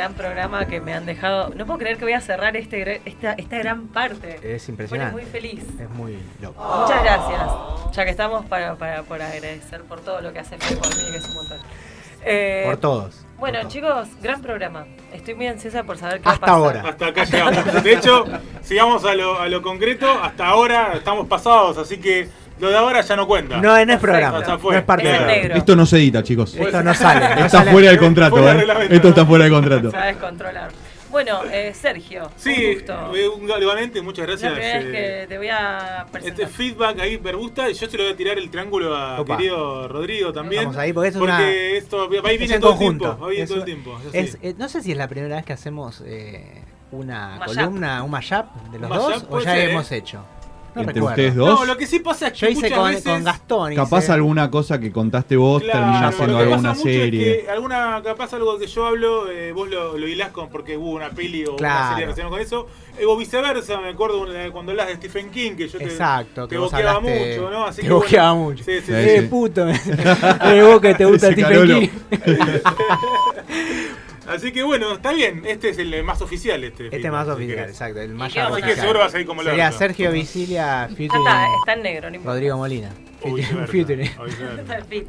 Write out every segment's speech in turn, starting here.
Gran programa que me han dejado. No puedo creer que voy a cerrar este, gr- esta, esta gran parte. Es Me impresionante. pone muy feliz. Es muy loco. Muchas gracias. Ya que estamos para, para, por agradecer por todo lo que hace Fede por mí, que es un montón. Eh, Por todos. Bueno, por todos. chicos, gran programa. Estoy muy ansiosa por saber qué Hasta pasar. ahora. Hasta acá llegamos. De hecho, sigamos a lo, a lo concreto. Hasta ahora estamos pasados, así que lo de ahora ya no cuenta. No, no es Perfecto. programa. No fue. es parte Es del programa. negro. Esto no se edita, chicos. Esto no sale. no Está sale. fuera del contrato, Fuera ¿eh? Esto está fuera del contrato. Se va a descontrolar. Bueno, eh, Sergio, Sí, un gusto. eh, un- igualmente, muchas Es gracias. la primera vez que te voy a Este presentar. feedback ahí me gusta y yo se lo voy a tirar el triángulo a Opa. querido Rodrigo también. Vamos ahí, porque esto es porque una- esto va ahí Es viene en todo conjunto. el tiempo. Va bien Es- todo el tiempo. es es- eh, no sé si es la primera vez que hacemos eh, una Mashup. columna, un mashup de los mashup dos, o ya ser, hemos ¿eh? hecho. No Entre recuerdo. ustedes dos. No, lo que sí pasa es que Yo hice muchas con, veces, con Gastón. hice- Capaz alguna cosa que contaste vos Claro, termina lo siendo alguna mucho es serie. que alguna, capaz algo que yo hablo, eh, vos lo, lo hilás con porque hubo una peli o Claro. una serie relacionada con eso. Eh, o viceversa, me acuerdo cuando hablas de Stephen King, que yo te, Exacto, te que boqueaba hablaste- mucho, ¿no? Así te que, bueno, boqueaba mucho. Sí, sí, Sí, sí. Eh, puto. Eh, vos que te gusta Stephen. King. Así que bueno, está bien. Este es el más oficial. Este, Este más oficial, exacto. El ¿Y mashup qué vamos a Así que seguro a como Sería. Sergio Visilia featuring está, está en negro, no. Rodrigo Molina. Viceversa, Featuring. fit.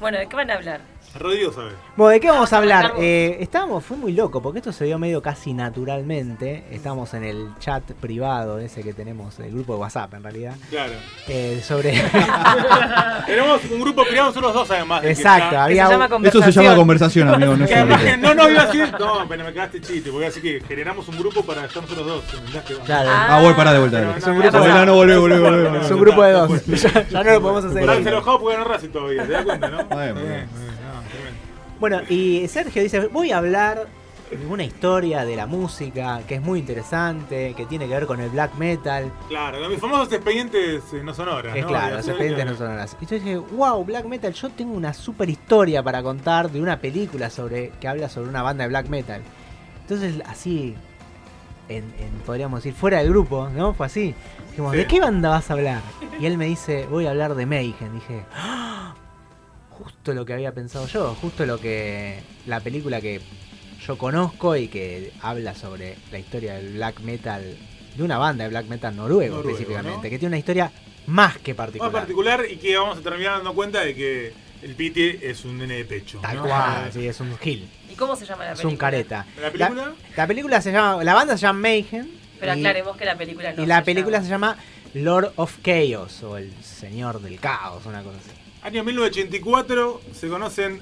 Bueno, ¿de qué van a hablar? Rodrigo sabe. Bueno, ¿de qué vamos a hablar? Eh, estábamos, fue muy loco, porque esto se dio medio casi naturalmente. Estamos en el chat privado ese que tenemos, el grupo de WhatsApp en realidad. Claro. eh, sobre. Tenemos un grupo criado nosotros dos además. Exacto, había se llama Esto se llama conversación, amigo. No no, no iba a decir. No, pero me cagaste chiste. Porque así que generamos un grupo para estar nosotros dos. Claro, Ah, voy para de vuelta. Es un no, grupo no, de- No, no, volvé, volvé, volvé, es un grupo de dos. ya, no lo podemos hacer. Enojado porque ganó Racing todavía, ¿te das cuenta, no? Bueno, y Sergio dice, voy a hablar de una historia de la música que es muy interesante, que tiene que ver con el black metal. Claro, mis famosos expedientes eh, no sonoras, Es ¿no? claro, los expedientes no son horas. Y yo dije, wow, black metal, yo tengo una super historia para contar de una película sobre que habla sobre una banda de black metal. Entonces, así, en, en- podríamos decir, fuera del grupo, ¿no? Fue así. Dijimos, Sí. ¿de qué banda vas a hablar? Y él me dice, voy a hablar de Mayhem. Dije, "Ah, justo lo que había pensado yo, justo lo que. la película que yo conozco y que habla sobre la historia del black metal, de una banda de black metal noruego, Noruego, específicamente, ¿no? que tiene una historia más que Más particular. particular y que vamos a terminar dando cuenta de que el Piti es un nene de pecho. Tal ¿no? cual, sí, es un gil, ¿Y cómo se llama la es película? un careta. ¿La película? La, la película se llama, la banda se llama Mayhem. Pero y- aclaremos que la película no y la se película llama. se llama Lord of Chaos o el Señor del Caos, una cosa así. Año 1984 se conocen.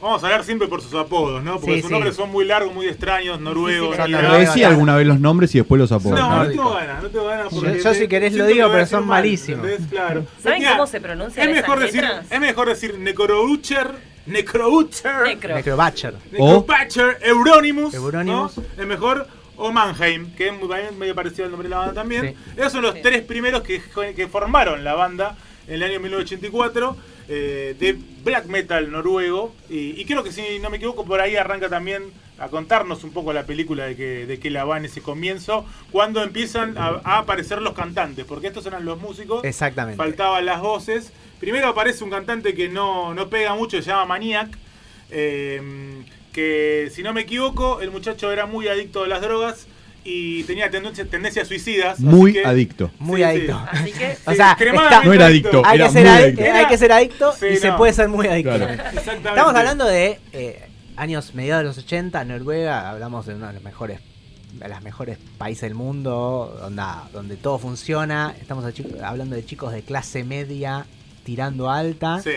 Vamos a hablar siempre por sus apodos, ¿no? Porque Sí, sus sí. nombres son muy largos, muy extraños, noruegos. De y- Pero noruegos. decía alguna vez los nombres y después los No, apodos. no, nórdico. tengo ganas, no tengo ganas. Yo- porque yo si querés lo siento digo, que voy a pero decir son mal, malísimos. ¿entendés? Claro. ¿Saben Mira, cómo se pronuncian Es mejor esas decir, letras? es mejor decir Necroucher, Necroucher, Necro. Necrobatcher. Necrobatcher, Euronymous, Euronymous. ¿no? Es mejor o Mannheim, que es muy- también medio parecido al nombre de la banda también. Sí. Esos son los Sí. tres primeros que, que formaron la banda en el año 1984. eh, de black metal noruego. Y, y creo que si no me equivoco, por ahí arranca también a contarnos un poco la película de que, de que la va en ese comienzo, cuando empiezan a, a aparecer los cantantes, porque estos eran los músicos, Exactamente. faltaban las voces. Primero aparece un cantante que no, no pega mucho, se llama Maniac, eh, que si no me equivoco, el muchacho era muy adicto a las drogas y tenía tendencias, tendencias suicidas. así Muy que- adicto. Muy Sí, adicto. Así que O sea, está- No era adicto. Hay Era que, ser adicto. hay que ser adicto Sí, y se puede ser muy adicto. Claro. Estamos hablando de eh, años mediados de los 80, Noruega, hablamos de uno de los mejores de los mejores países del mundo, donde, donde todo funciona. Estamos hablando de chicos de clase media tirando alta, Sí.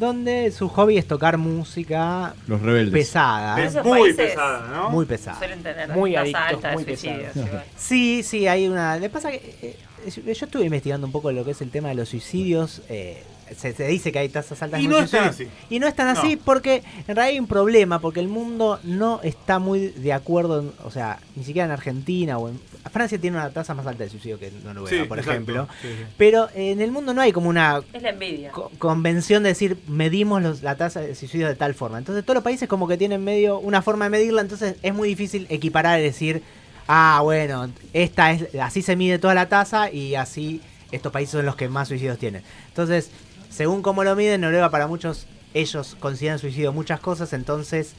Donde su hobby es tocar música Los rebeldes. pesada, Es muy pesada, ¿no? muy pesada. suelen tener Muy tasa adictos, alta de muy suicidios. Sí, sí, hay una. Le pasa que eh, yo yo estuve investigando un poco lo que es el tema de los suicidios. eh, se, se dice que hay tasas altas Y de no es tan suicidios. así. Y no es tan así No. porque en realidad hay un problema, porque el mundo no está muy de acuerdo, en- o sea, ni siquiera en Argentina o en... Francia tiene una tasa más alta de suicidio que Noruega, Sí, por exacto. ejemplo. Sí, sí. Pero en el mundo no hay como una Es la envidia. co- convención de decir medimos los- la tasa de suicidio de tal forma. Entonces todos los países como que tienen medio una forma de medirla, entonces es muy difícil equiparar y decir, ah, bueno, esta es así se mide toda la tasa y así estos países son los que más suicidios tienen. Entonces, según cómo lo miden, Noruega para muchos ellos consideran suicidio muchas cosas, entonces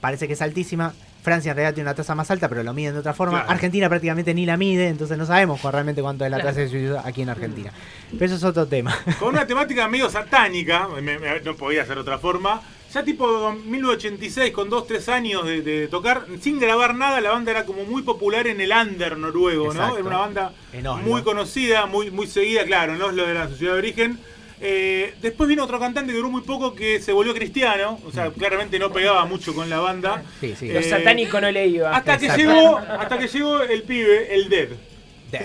parece que es altísima. Francia en realidad tiene una tasa más alta, pero lo miden de otra forma. Claro. Argentina prácticamente ni la mide, entonces no sabemos realmente cuánto es la Claro. tasa de suicidio aquí en Argentina. Pero eso es otro tema. Con una temática medio satánica, me- me- no podía ser otra forma. Ya tipo 1986, con 2-3 años de, de tocar, sin grabar nada, la banda era como muy popular en el under noruego, Exacto. ¿no? Era una banda muy conocida, muy, muy seguida, claro, en Oslo de la ciudad de origen. Eh, después vino otro cantante que duró muy poco que se volvió cristiano, o sea, claramente no pegaba mucho con la banda. Sí, sí. Lo Eh, satánico no le iba. Hasta que llegó, hasta que llegó el pibe, el Dead.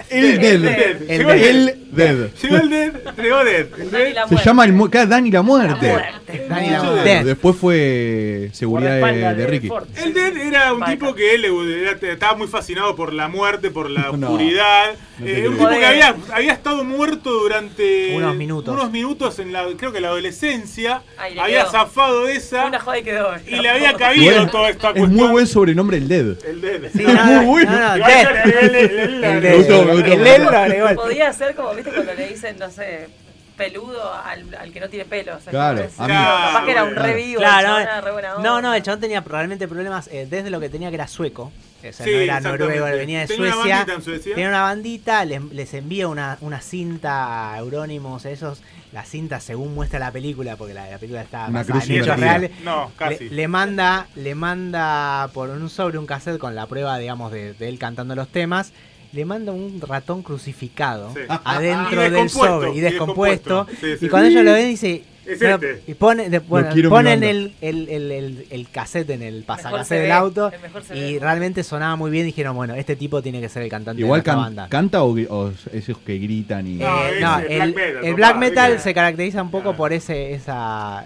El Dead, Dead. El Llegó El Dead. Llegó el Dead, llegó Dead. El Dani Dead. la Se muerte. llama el mu- claro, Dani la muerte. La muerte. Dani la Mucho muerte. Claro, Después fue seguridad de, Ricky. El Dead era un tipo que él era- estaba muy fascinado por la muerte, por la No, oscuridad. no te Eh, un creo. tipo que había, había estado muerto durante Unos minutos. unos minutos en la, creo que la adolescencia. Ay, le había quedó. zafado de esa Una joda y quedó. y le había cabido Igual, toda esta es cuestión. muy buen sobrenombre el Dead. El Dead. Sí, Es no, muy no, bueno. no, no, Igual Death. yo le- le- le- le- le- El le- Me gustó, me gustó. El Death lo agregó. Podía ser como, viste, cuando le dicen, no sé, peludo al, al que no tiene pelo. O sea, Claro, a mí. Capaz que era un Claro. re vivo, Claro, el chabón no, era re buena onda. no, no, el chabón tenía realmente problemas eh, desde lo que tenía que era sueco. O sea, Sí, no era noruego, venía de Tenía una Suecia. en Suecia. Tenía una bandita, les, les envía una, una cinta a Eurónimos, esos. La cinta, según muestra la película, porque la, la película está Una basada cruz en hechos reales. No, casi. Le, le manda, le manda por un sobre un cassette con la prueba, digamos, de, de él cantando los temas. Le manda un ratón crucificado Sí. adentro del sobre y y descompuesto. descompuesto. Sí, sí. Y cuando ellos lo ven, dice. Es este. Y pone, de- bueno, ponen el, el, el, el, el cassette en el se pasacassette del auto y ve. realmente sonaba muy bien. Dijeron, bueno, este tipo tiene que ser el cantante Igual de can- banda. canta o, o esos que gritan y. No, Eh, no, el el, black metal, el papá, black metal ¿viste? se caracteriza un poco Claro. por ese esa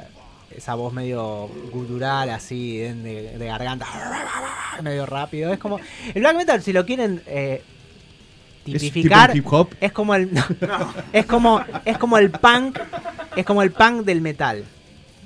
esa voz medio gutural así de, de- garganta medio rápido es como el black metal si lo quieren eh, ¿Es tipificar tipo hip hop? es como el es como es como el punk es como el punk del metal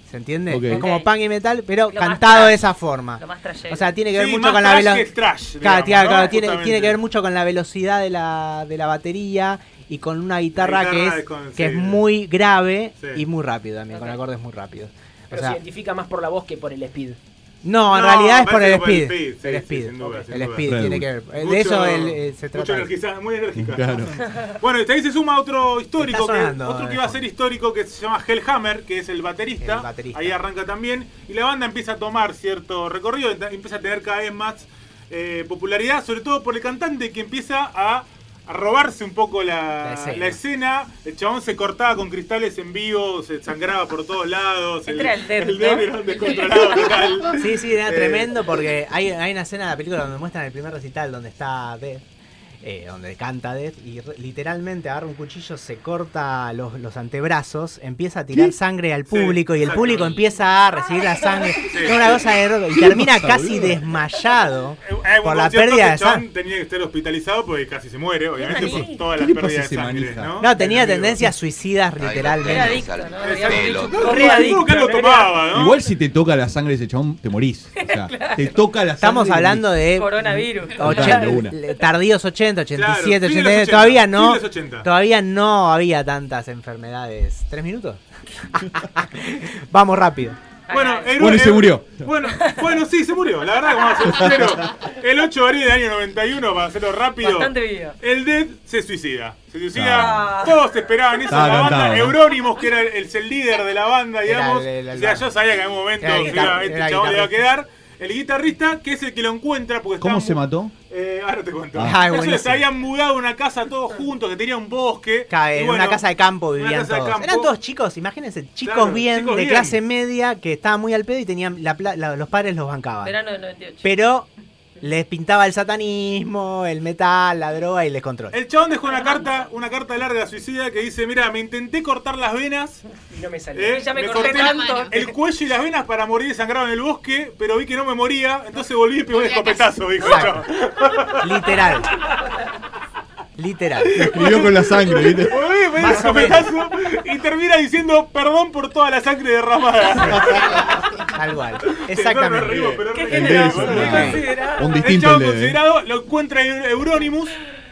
¿se entiende? Es como punk y metal pero Lo más cantado de esa forma Lo más o sea tiene que ver Sí, mucho más con la velocidad Claro, claro, ¿no? tiene, que ver mucho con la velocidad de la, de la batería y con una guitarra, guitarra que, es con- que sí. es muy grave Sí. y muy rápido también, con acordes muy rápidos. O Pero sea, se identifica más por la voz que por el speed. No, en No, realidad es por el speed. el speed, sí, el sí, speed. sin duda, sin el speed tiene que ver. Mucho- de eso eh, se mucho trata. energiza- muy enérgica. Claro. Bueno, y ahí se suma otro histórico, que, otro que eh, iba a ser histórico que se llama Hellhammer, que es el baterista. El baterista. Ahí arranca también. Y la banda empieza a tomar cierto recorrido, empieza a tener cada vez más eh, popularidad, sobre todo por el cantante que empieza a, a robarse un poco la, La escena. la escena. El chabón se cortaba con cristales en vivo, se sangraba por todos lados. Este era el el ¿no? Dead era un descontrolado total. Sí, sí, era Eh, tremendo porque hay, hay una escena de la película donde muestran el primer recital donde está Death. Eh, donde canta Death, y literalmente agarra un cuchillo, se corta los, los antebrazos, empieza a tirar sangre al Sí, público y el exacto. público empieza a recibir la sangre. Es una cosa de y termina pasa, casi boludo? desmayado Eh, eh, por la pérdida de sangre. tenía que estar hospitalizado porque casi se muere, obviamente, por todas ¿Qué las pérdidas de sangre. ¿no? No, tenía tendencias suicidas Era literalmente. Igual si te toca la sangre de ese chabón, te morís. O sea, te toca la sangre. Estamos hablando de Coronavirus. Ochen- De una. le- tardíos 80, 87, Claro, fin de los 89, 80, todavía no. 80. Todavía no había tantas enfermedades. ¿Tres minutos? Vamos rápido. Bueno, el- Bueno, y se el- murió. Bueno, bueno, sí, se murió. La verdad, vamos a ser. El 8 de abril del año 91, para hacerlo rápido. Bastante. El Dead se suicida. Se suicida. Ah. Todos esperaban eso. Estaba La banda cantado, ¿no? Euronymous, que era el, el líder de la banda, Era digamos. el- el- o sea, yo sabía que en algún momento Era el se iba- guitar- este era chabón le iba a quedar. El guitarrista, que es el que lo encuentra, porque ¿Cómo se mató? Eh, ahora te cuento. Ah, buenísimo. se habían mudado a una casa todos juntos, que tenía un bosque. Ca- y En bueno, una casa de campo una vivían casa de todos. campo. Eran todos chicos, imagínense, chicos Claro, bien, chicos de bien. clase media, que estaban muy al pedo y tenían la pla- la- los padres los bancaban. Verano del 98. Pero les pintaba el satanismo, el metal, la droga y les control. El chabón dejó una carta, una carta larga suicida que dice, mira, me intenté cortar las venas, Y no me salió. eh, Ya me me corté corté tanto. el cuello y las venas para morir desangrado en el bosque, pero vi que no me moría, entonces volví y pegó un escopetazo, dijo el chabón. Literal. Literal. Escribió con la sangre, ¿viste? Volví, un Más o menos. escopetazo y termina diciendo perdón por toda la sangre derramada. Tal cual. No Exactamente. pero Qué generoso, de ¿no? considerado. Un distinto el de. considerado lo encuentra en Euronymous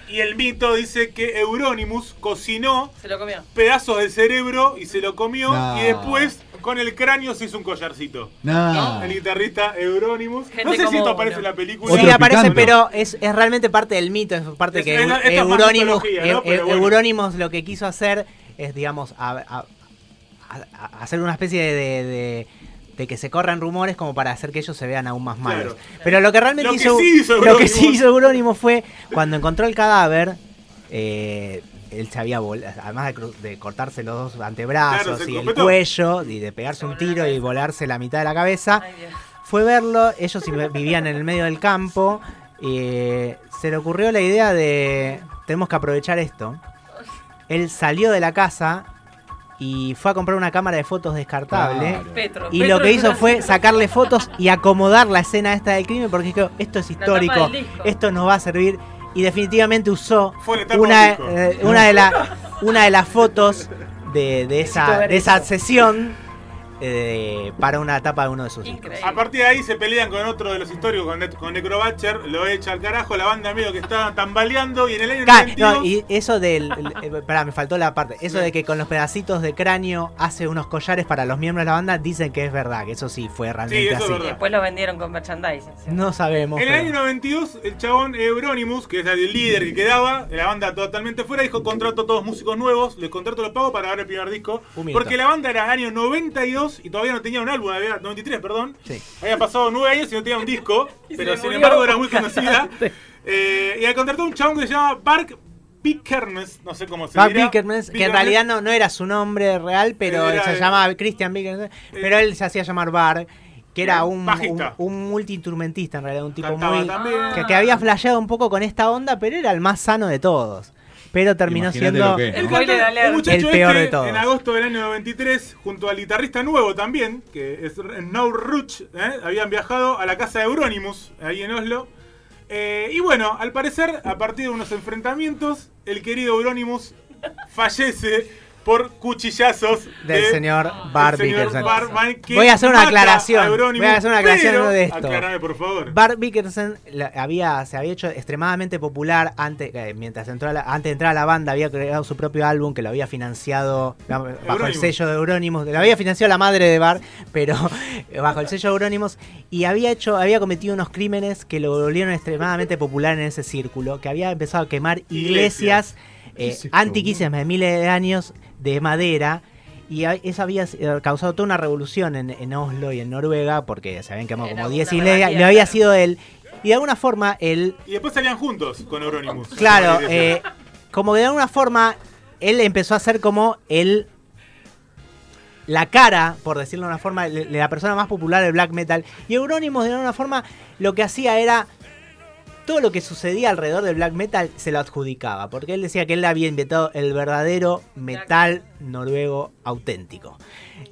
y el mito dice que Euronymous cocinó Se lo comió. pedazos del cerebro y se lo comió No. y después con el cráneo se hizo un collarcito. No. El guitarrista Euronymous. Gente no sé si esto aparece uno. en la película. Sí, aparece, pero es, es realmente parte del mito, es parte Es- que es Euronymous, ¿no? Bueno. Euronymous lo que quiso hacer es, digamos, a- a- a- a- hacer una especie de, de- de que se corran rumores como para hacer que ellos se vean aún más malos. Claro. Pero lo que realmente Lo que hizo, sí hizo lo que sí hizo Euronymous fue cuando encontró el cadáver, eh, él se había además de, de cortarse los dos antebrazos Claro, y el cuello y de pegarse un tiro y volarse la mitad de la cabeza, Ay, fue verlo, ellos vi- vivían en el medio del campo, y se le ocurrió la idea de, tenemos que aprovechar esto. Él salió de la casa y fue a comprar una cámara de fotos descartable. Claro. Petro. Y Petro lo que hizo fue sacarle fotos y acomodar la escena esta del crimen porque dijo, esto es histórico, esto nos va a servir. Y definitivamente usó una, eh, una, de la, una de las fotos de, de esa, de esa eso. sesión eh, para una etapa de uno de sus discos. Increíble. A partir de ahí se pelean con otro de los históricos, con, Ne- con Necrobatcher, lo echa al carajo, la banda medio que está tambaleando y en el año Ca- 92... no, y eso del. el- eh, pará, me faltó la parte. Eso de que con los pedacitos de cráneo hace unos collares para los miembros de la banda, dicen que es verdad, que eso sí fue realmente Sí, eso es así. verdad. Después lo vendieron con merchandising. ¿sí? No sabemos. En el pero- año 92, el chabón Euronymous, que es el líder que quedaba, la banda totalmente fuera, dijo contrato a todos músicos nuevos, les contrato los pago para grabar el primer disco. Porque la banda era año 92 y todavía no tenía un álbum, había 93, perdón. Sí. Habían pasado nueve años y no tenía un disco, pero sin murió. embargo era muy conocida. Eh, y al contrató a un chabón que se llama Bark Pickernes, no sé cómo se dirá. Bickerman, que en Bickernes. realidad no, no era su nombre real, pero Era se llamaba Christian Bickerman, pero él se hacía llamar Bar, que era un, un, un multiinstrumentista en realidad, un tipo Cantaba muy... Que, que había flasheado un poco con esta onda, pero era el más sano de todos. Pero terminó Imagínate siendo... que El ¿no? alert. El muchacho El peor este, de todos. En agosto del año 93, junto al guitarrista nuevo también, que es No Ruch, ¿eh? habían viajado a la casa de Euronymous, ahí en Oslo. Eh, y bueno, al parecer, a partir de unos enfrentamientos, el querido Euronymous fallece por cuchillazos Del de- señor Bar del señor Bickerson. Voy a hacer una aclaración, voy a hacer una aclaración de esto. Aclarame, por favor. Bart Bickerson había, se había hecho extremadamente popular antes, eh, mientras entró a la- antes de entrar a la banda, había creado su propio álbum que lo había financiado bajo el sello de Euronymous, lo había financiado la madre de Bart, pero bajo el sello de Euronymous, y había hecho, había cometido unos crímenes que lo volvieron extremadamente popular en ese círculo, que había empezado a quemar iglesias, ¿Qué eh, antiquísimas de miles de años de madera. Y eso había eh, causado toda una revolución en, en Oslo y en Noruega, porque se habían quemado Era como una 10 iglesias, anarquía, lo había sido él. Y de alguna forma, él, Y después salían juntos con Euronymous. claro, eh, como que de alguna forma, él empezó a ser como el. La cara, por decirlo de una forma, de la persona más popular del black metal. Y Euronymous, de alguna forma, lo que hacía era todo lo que sucedía alrededor del black metal se lo adjudicaba, porque él decía que él había inventado el verdadero metal noruego auténtico.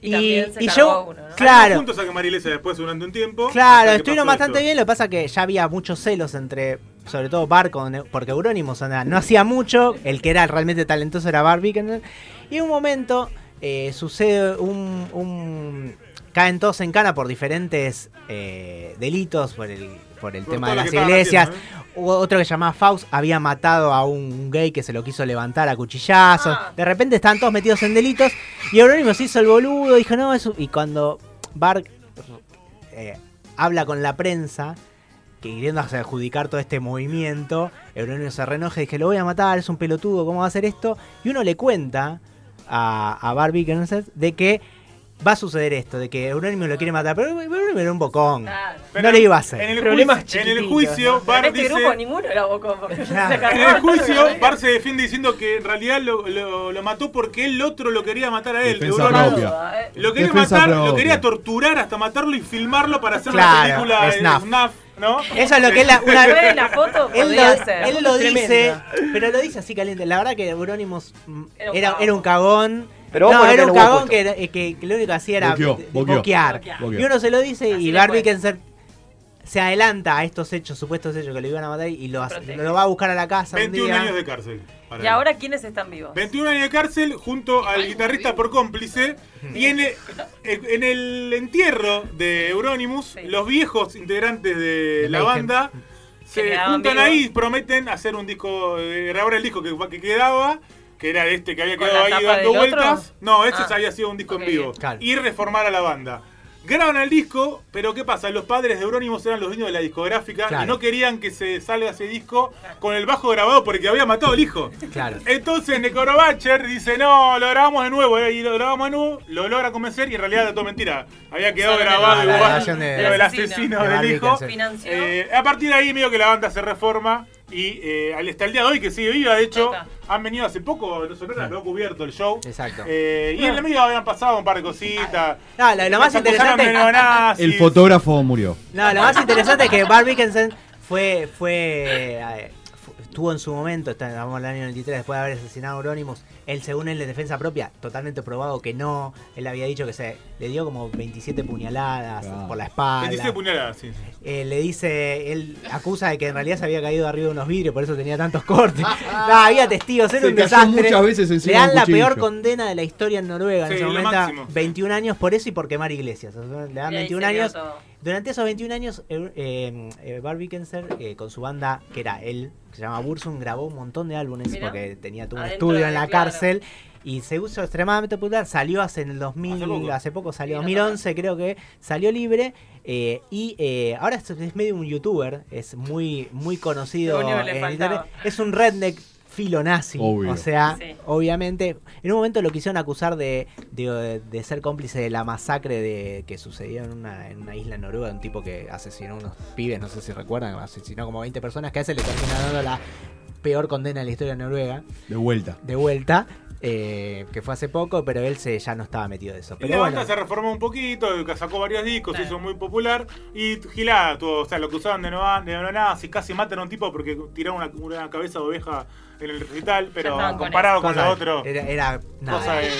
Y también se y cargó yo, uno, ¿no? claro, juntos a que Marilesa después durante un tiempo. Claro, estuvieron bastante esto. bien. Lo que pasa que ya había muchos celos entre, sobre todo Bar, con, porque Euronymous o sea, no hacía mucho. El que era realmente talentoso era Bar Vickener. Y en un momento eh, sucede un, un- Caen todos en cana por diferentes eh, delitos, por el, por el Por tema de las iglesias. haciendo, ¿eh? Hubo otro que se llamaba Faust había matado a un gay que se lo quiso levantar a cuchillazos. Ah. De repente estaban todos metidos en delitos. Y Euronymous hizo el boludo, dijo, no, eso. Y cuando Bark eh, habla con la prensa, que queriendo adjudicar todo este movimiento, Euronymous se renoja y dice, lo voy a matar, es un pelotudo, ¿cómo va a hacer esto? Y uno le cuenta a, a Barbie de que va a suceder esto, de que Euronymous lo quiere matar, pero Euronymous era un bocón. Claro. no le iba a hacer. En el, Problemas juicio, en el juicio, ¿no? En Bar este dice. grupo ninguno era bocón. Claro. En el juicio, Bar se defiende diciendo que en realidad lo, lo- lo mató porque el otro lo quería matar a él. Defensa Euronymous. propia. Lo quería Defensa matar, lo quería torturar hasta matarlo y filmarlo para hacer Claro, una película de snuff. snuff, ¿no? Eso es lo que es la, una, la foto, él lo, ser. él lo dice, pero lo dice así caliente. La verdad que Euronymous Era era un cagón. Pero no, era un cagón que, era- que, que lo único que hacía era Boqueó, boquear. Boquear. Y uno se lo dice Así y Barbie. Kenser se adelanta a estos hechos, supuestos hechos que le iban a matar y lo, hace- lo va a buscar a la casa un 21 día. años de cárcel. Y él. ahora, ¿quiénes están vivos? 21 años de cárcel junto al guitarrista por cómplice. Y en el, en el entierro de Euronymous, Sí. los viejos integrantes de, De la Mayhem. banda Se juntan ahí y prometen hacer un disco, eh, grabar el disco que, que quedaba. Que era este que había ¿Con quedado la ahí dando otro? vueltas. No, ese Ah. había sido un disco en vivo. Y reformar a la banda. Graban el disco, pero ¿qué pasa? Los padres de Euronymous eran los dueños de la discográfica Claro. y no querían que se salga ese disco con el bajo grabado porque había matado al hijo. Claro. Entonces Necorobacher dice, no, lo grabamos de nuevo, eh, y lo grabamos de nuevo, lo logra convencer y en realidad era todo mentira. Había quedado Solo grabado la igual de- lo del del asesino. asesino De del hijo. Eh, a partir de ahí medio que la banda se reforma y eh, al- hasta el día de hoy que sigue viva, de hecho, han venido hace poco, los sonoras lo ha cubierto el show. Exacto. Eh, y en el medio habían pasado un par de cositas. No, lo, lo más interesante. El fotógrafo murió. No, lo más interesante es que Bart Dickinson fue, fue, estuvo en su momento, estamos en el año 93, después de haber asesinado a Euronymous, él según él de defensa propia, totalmente probado que no, él había dicho que se le dio como 27 puñaladas Claro. por la espalda. 26 puñaladas, sí. Eh, le dice, él acusa de que en realidad se había caído arriba de unos vidrios, por eso tenía tantos cortes. no, había testigos, era Se un desastre. muchas veces encima Le dan la peor condena de la historia en Noruega Sí, en ese momento, máximo. 21 años por eso y por quemar iglesias. O sea, le dan Y ahí 21 se quedó años. todo. Durante esos 21 años, eh, eh, Barbie Kenser, eh, con su banda, que era él, que se llama Bursum, grabó un montón de álbumes Mirá. porque tenía todo un Adentro estudio en la claro. cárcel. Y se usó extremadamente popular, salió hace en el 2000, Hace hace poco. poco, salió Sí, en no 2011 creo que, salió libre eh, y eh, ahora es, es medio un youtuber, es muy muy conocido. En internet. Es un redneck filo nazi, Obvio. o sea, Sí. obviamente, en un momento lo quisieron acusar de, de, de ser cómplice de la masacre de que sucedió en una, en una isla en Noruega, un tipo que asesinó unos pibes, no sé si recuerdan, asesinó como 20 personas, que a ese le termina dando la peor condena de la historia de Noruega, De vuelta. de vuelta, eh, que fue hace poco, pero él se, ya no estaba metido de eso. Pero la bueno, banda se reformó un poquito, sacó varios discos, se Claro. hizo muy popular. Y gilada, tuvo, o sea, lo acusaban de no- de neonazis, casi matan a un tipo porque tiraron una, una cabeza de oveja en el recital, pero estaban con comparado con cosa- lo otro, era, era nada. cosa de-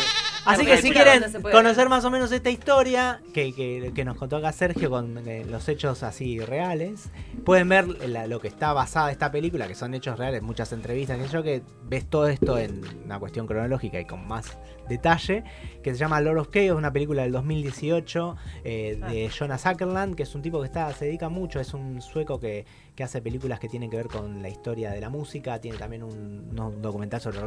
Así que si quieren conocer más o menos esta historia que, que- que nos contó acá Sergio con eh, los hechos así reales, pueden ver la- lo que está basada esta película, que son hechos reales, muchas entrevistas, que yo que ves todo esto en una cuestión cronológica y con más detalle, que se llama Lord of Chaos, una película del 2018 eh, de Jonas Ackerland, que es un tipo que está se dedica mucho, es un sueco que, que hace películas que tienen que ver con la historia de la música, tiene también un, documental sobre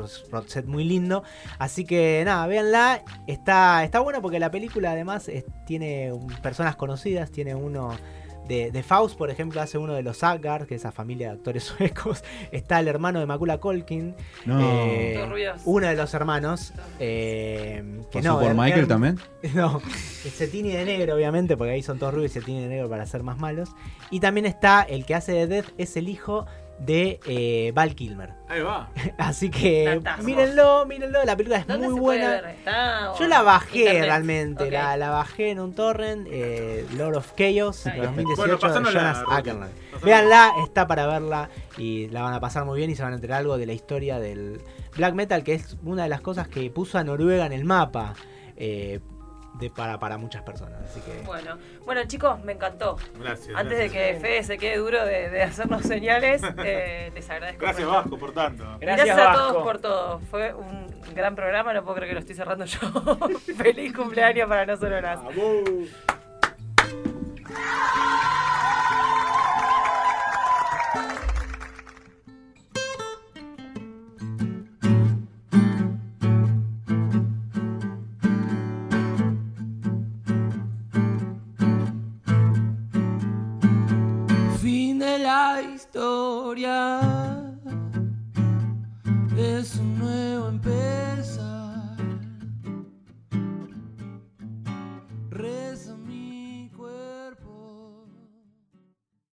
Set muy lindo, Así que nada, véanla. Está, está bueno porque la película además es- tiene un- personas conocidas. Tiene uno de, de Faust, por ejemplo, hace uno de los Agar, que es esa familia de actores suecos. Está el hermano de Macula Colkin. No. eh, uno de los hermanos. eh, que ¿Pasó no, por er- Michael er- también? no, se tiene de negro, obviamente, porque ahí son todos rubios y se tiene de negro para ser más malos. Y también está el que hace de Death, es el hijo de eh, Val Kilmer. Ahí va. Así que mírenlo, mírenlo, la película es ¿Dónde muy se buena. puede ver? ¿Está Yo la bajé internet? realmente, la, la bajé en un torrent, eh, Lord of Chaos, Ahí. 2018 Bueno, de Jonas la- Rocky. Ackerman. Pasándole. Véanla, está para verla y la van a pasar muy bien y se van a enterar algo de la historia del black metal, que es una de las cosas que puso a Noruega en el mapa eh, de, para, para muchas personas. Así que Bueno, bueno chicos, me encantó. Gracias. Antes de que Fede se quede duro de, de hacernos señales, eh, les agradezco. Gracias. Vasco, por tanto. Gracias, Gracias, a Vasco. todos por todo. Fue un gran programa, no puedo creer que lo estoy cerrando yo. Feliz cumpleaños para no